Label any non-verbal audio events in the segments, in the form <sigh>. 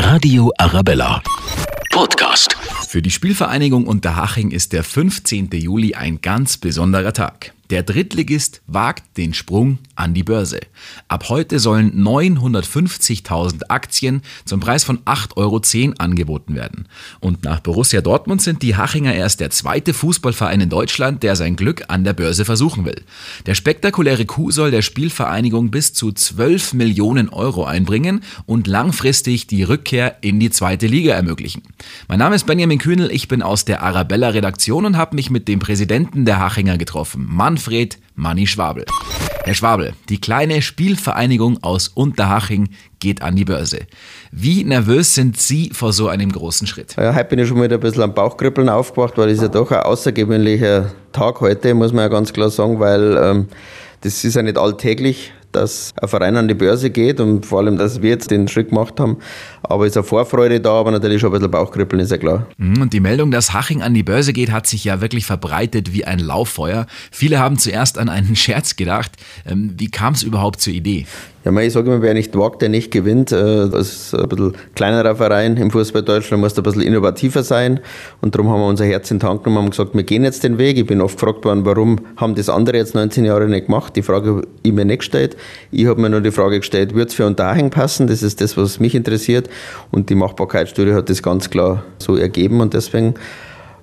Radio Arabella. Podcast. Für die Spielvereinigung Unterhaching ist der 15. Juli ein ganz besonderer Tag. Der Drittligist wagt den Sprung an die Börse. Ab heute sollen 950.000 Aktien zum Preis von 8,10 Euro angeboten werden. Und nach Borussia Dortmund sind die Hachinger erst der zweite Fußballverein in Deutschland, der sein Glück an der Börse versuchen will. Der spektakuläre Coup soll der Spielvereinigung bis zu 12 Millionen Euro einbringen und langfristig die Rückkehr in die zweite Liga ermöglichen. Mein Name ist Benjamin Kühnel, ich bin aus der Arabella Redaktion und habe mich mit dem Präsidenten der Hachinger getroffen. Mann Manfred Manni Schwabel. Herr Schwabel, die kleine Spielvereinigung aus Unterhaching geht an die Börse. Wie nervös sind Sie vor so einem großen Schritt? Ja, heute bin ich schon wieder ein bisschen am Bauchkribbeln aufgewacht, weil es ja doch ein außergewöhnlicher Tag heute, muss man ja ganz klar sagen, weil ähm, das ist ja nicht alltäglich dass ein Verein an die Börse geht und vor allem, dass wir jetzt den Schritt gemacht haben. Aber ist eine Vorfreude da, aber natürlich schon ein bisschen Bauchkribbeln, ist ja klar. Mhm, und die Meldung, dass Haching an die Börse geht, hat sich ja wirklich verbreitet wie ein Lauffeuer. Viele haben zuerst an einen Scherz gedacht. Ähm, wie kam es überhaupt zur Idee? Ja, ich sage immer, wer nicht wagt, der nicht gewinnt. Äh, das ist ein bisschen kleinerer Verein im Fußball Deutschland, muss ein bisschen innovativer sein. Und darum haben wir unser Herz in den Tank genommen und gesagt, wir gehen jetzt den Weg. Ich bin oft gefragt worden, warum haben das andere jetzt 19 Jahre nicht gemacht? Die Frage habe ich mir nicht gestellt. Ich habe mir nur die Frage gestellt, wird es für Unterhaching passen? Das ist das, was mich interessiert. Und die Machbarkeitsstudie hat das ganz klar so ergeben. Und deswegen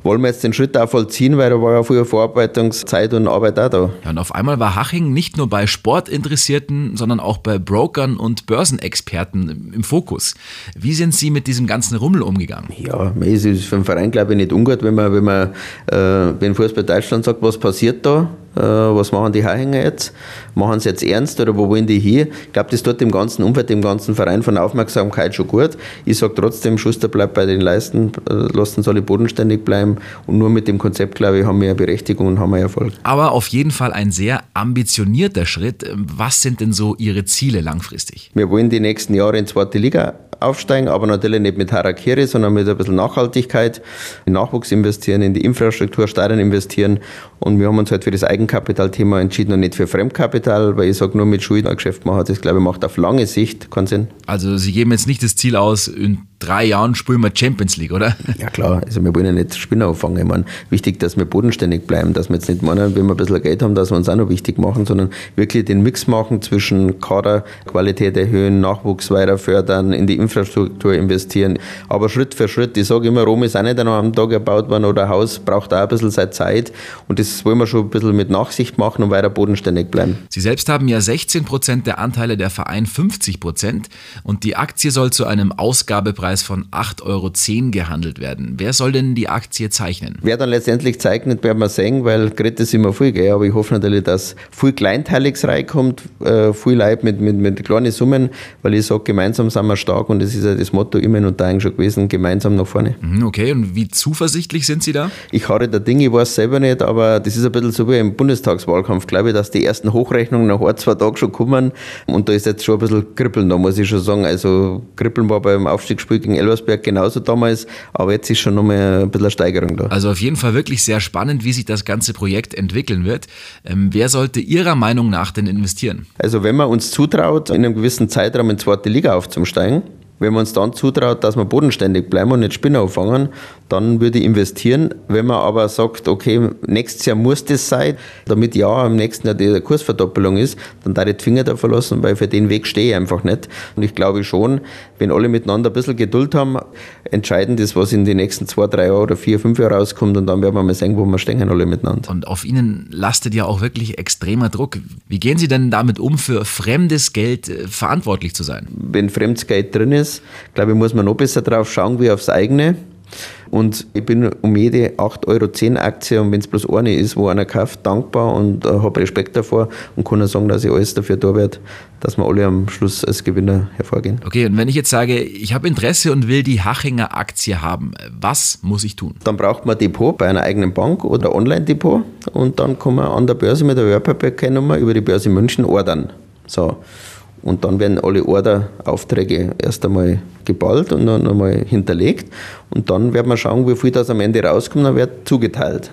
wollen wir jetzt den Schritt auch vollziehen, weil da war ja früher Vorarbeitungszeit und Arbeit auch da. Ja, und auf einmal war Haching nicht nur bei Sportinteressierten, sondern auch bei Brokern und Börsenexperten im Fokus. Wie sind Sie mit diesem ganzen Rummel umgegangen? Ja, es ist für den Verein, glaube ich, nicht ungut, wenn man, wenn man, äh, wenn Fußball Deutschland sagt, was passiert da? Äh, was machen die Heuhänger jetzt? Machen sie jetzt ernst oder wo wollen die hier? Ich glaube, das tut dem ganzen Umfeld, dem ganzen Verein von Aufmerksamkeit schon gut. Ich sage trotzdem, Schuster bleibt bei den Leisten, äh, lassen alle bodenständig bleiben und nur mit dem Konzept, glaube ich, haben wir eine Berechtigung und haben wir Erfolg. Aber auf jeden Fall ein sehr ambitionierter Schritt. Was sind denn so Ihre Ziele langfristig? Wir wollen die nächsten Jahre in zweite Liga aufsteigen, aber natürlich nicht mit Harakiri, sondern mit ein bisschen Nachhaltigkeit, in Nachwuchs investieren, in die Infrastruktur, Stadion investieren. Und wir haben uns halt für das Eigenkapitalthema entschieden und nicht für Fremdkapital, weil ich sage, nur mit Schulden ein Geschäft machen, das glaube ich macht auf lange Sicht keinen Sinn. Also Sie geben jetzt nicht das Ziel aus, in drei Jahren spielen wir Champions League, oder? <laughs> Ja klar, also wir wollen ja nicht Spinner auffangen. Ich meine, wichtig, dass wir bodenständig bleiben, dass wir jetzt nicht meinen, wenn wir ein bisschen Geld haben, dass wir uns auch noch wichtig machen, sondern wirklich den Mix machen zwischen Kaderqualität erhöhen, Nachwuchs weiter fördern, in die Infrastruktur investieren. Aber Schritt für Schritt, ich sage immer, Rom ist auch nicht an einem Tag erbaut worden oder ein Haus braucht auch ein bisschen seine Zeit und das wollen wir schon ein bisschen mit Nachsicht machen und weiter bodenständig bleiben. Sie selbst haben ja 16 Prozent der Anteile, der Verein 50 Prozent und die Aktie soll zu einem Ausgabepreis Preis von 8,10 Euro gehandelt werden. Wer soll denn die Aktie zeichnen? Wer dann letztendlich zeichnet, werden wir sehen, weil Gret ist immer viel, gell? aber ich hoffe natürlich, dass viel Kleinteiliges reinkommt, äh, viel Leib mit, mit, mit kleinen Summen, weil ich sage, gemeinsam sind wir stark und das ist ja das Motto immer und da eigentlich schon gewesen, gemeinsam nach vorne. Mhm, okay, und wie zuversichtlich sind Sie da? Ich harre der Ding, ich weiß selber nicht, aber das ist ein bisschen so wie im Bundestagswahlkampf, glaube ich, dass die ersten Hochrechnungen nach ein, zwei Tagen schon kommen und da ist jetzt schon ein bisschen Kribbeln da, muss ich schon sagen. Also Kribbeln war beim Aufstiegsspiel gegen Elversberg genauso damals, aber jetzt ist schon nochmal ein bisschen eine Steigerung da. Also auf jeden Fall wirklich sehr spannend, wie sich das ganze Projekt entwickeln wird. Ähm, wer sollte Ihrer Meinung nach denn investieren? Also wenn man uns zutraut, in einem gewissen Zeitraum in zweite Liga aufzusteigen, wenn man uns dann zutraut, dass wir bodenständig bleiben und nicht Spinner auffangen, dann würde ich investieren. Wenn man aber sagt, okay, nächstes Jahr muss das sein, damit ja im nächsten Jahr die Kursverdoppelung ist, dann darf ich die Finger da verlassen, weil für den Weg stehe ich einfach nicht. Und ich glaube schon, wenn alle miteinander ein bisschen Geduld haben, entscheidend ist, was in den nächsten zwei, drei Jahren oder vier, fünf Jahren rauskommt und dann werden wir mal sehen, wo wir stehen alle miteinander. Und auf Ihnen lastet ja auch wirklich extremer Druck. Wie gehen Sie denn damit um, für fremdes Geld äh, verantwortlich zu sein? Wenn fremdes Geld drin ist, ist, glaube ich, muss man noch besser drauf schauen wie aufs eigene. Und ich bin um jede 8,10 Euro Aktie und wenn es bloß eine ist, wo einer kauft, dankbar und äh, habe Respekt davor und kann nur sagen, dass ich alles dafür da werde, dass wir alle am Schluss als Gewinner hervorgehen. Okay, und wenn ich jetzt sage, ich habe Interesse und will die Hachinger Aktie haben, was muss ich tun? Dann braucht man ein Depot bei einer eigenen Bank oder Online-Depot und dann kann man an der Börse mit der Wertpapierkennummer über die Börse München ordern. So. Und dann werden alle Orderaufträge erst einmal geballt und dann einmal hinterlegt. Und dann werden wir schauen, wie viel das am Ende rauskommt, dann wird zugeteilt.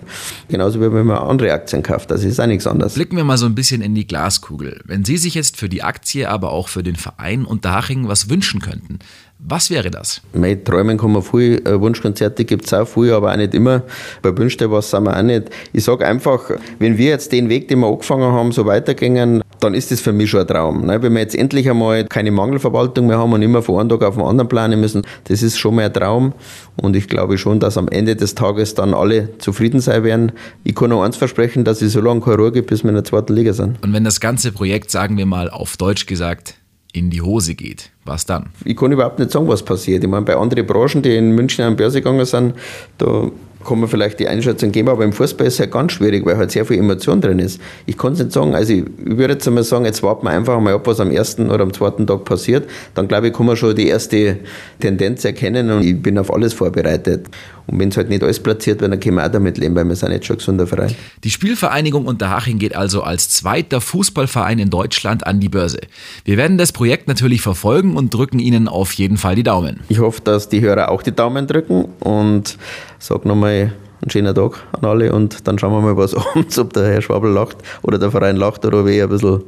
Genauso wie wenn man andere Aktien kauft. Das ist auch nichts anderes. Blicken wir mal so ein bisschen in die Glaskugel. Wenn Sie sich jetzt für die Aktie, aber auch für den Verein Unterhaching was wünschen könnten, Was wäre das? Mei, träumen kann man viel, äh, Wunschkonzerte gibt es auch viel, aber auch nicht immer. Bei Wünschte was sind wir auch nicht. Ich sage einfach, wenn wir jetzt den Weg, den wir angefangen haben, so weitergehen, dann ist das für mich schon ein Traum. Ne? Wenn wir jetzt endlich einmal keine Mangelverwaltung mehr haben und immer von einem Tag auf den anderen planen müssen, das ist schon mal ein Traum. Und ich glaube schon, dass am Ende des Tages dann alle zufrieden sein werden. Ich kann noch eins versprechen, dass ich so lange keine Ruhe gibt, bis wir in der zweiten Liga sind. Und wenn das ganze Projekt, sagen wir mal auf Deutsch gesagt, in die Hose geht, was dann? Ich kann überhaupt nicht sagen, was passiert. Ich meine, bei anderen Branchen, die in München an die Börse gegangen sind, da kann man vielleicht die Einschätzung geben, aber im Fußball ist es halt ganz schwierig, weil halt sehr viel Emotion drin ist. Ich kann es nicht sagen, also ich würde jetzt einmal sagen, jetzt warten wir einfach mal ab, was am ersten oder am zweiten Tag passiert. Dann glaube ich, kann man schon die erste Tendenz erkennen und ich bin auf alles vorbereitet. Und wenn es halt nicht alles platziert wird, dann können wir auch damit leben, weil wir sind nicht schon gesunder Verein. Die Spielvereinigung Unterhaching geht also als zweiter Fußballverein in Deutschland an die Börse. Wir werden das Projekt natürlich verfolgen und drücken Ihnen auf jeden Fall die Daumen. Ich hoffe, dass die Hörer auch die Daumen drücken und sage nochmal einen schönen Tag an alle und dann schauen wir mal, was <laughs> abends, ob der Herr Schwabel lacht oder der Verein lacht oder ob er ein bisschen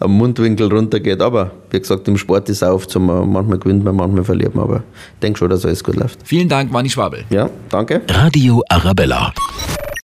am Mundwinkel runtergeht. Aber wie gesagt, im Sport ist es auf, zum, manchmal gewinnt man, manchmal verliert man, aber ich denke schon, dass alles gut läuft. Vielen Dank, Manni Schwabel. Ja, danke. Radio Arabella.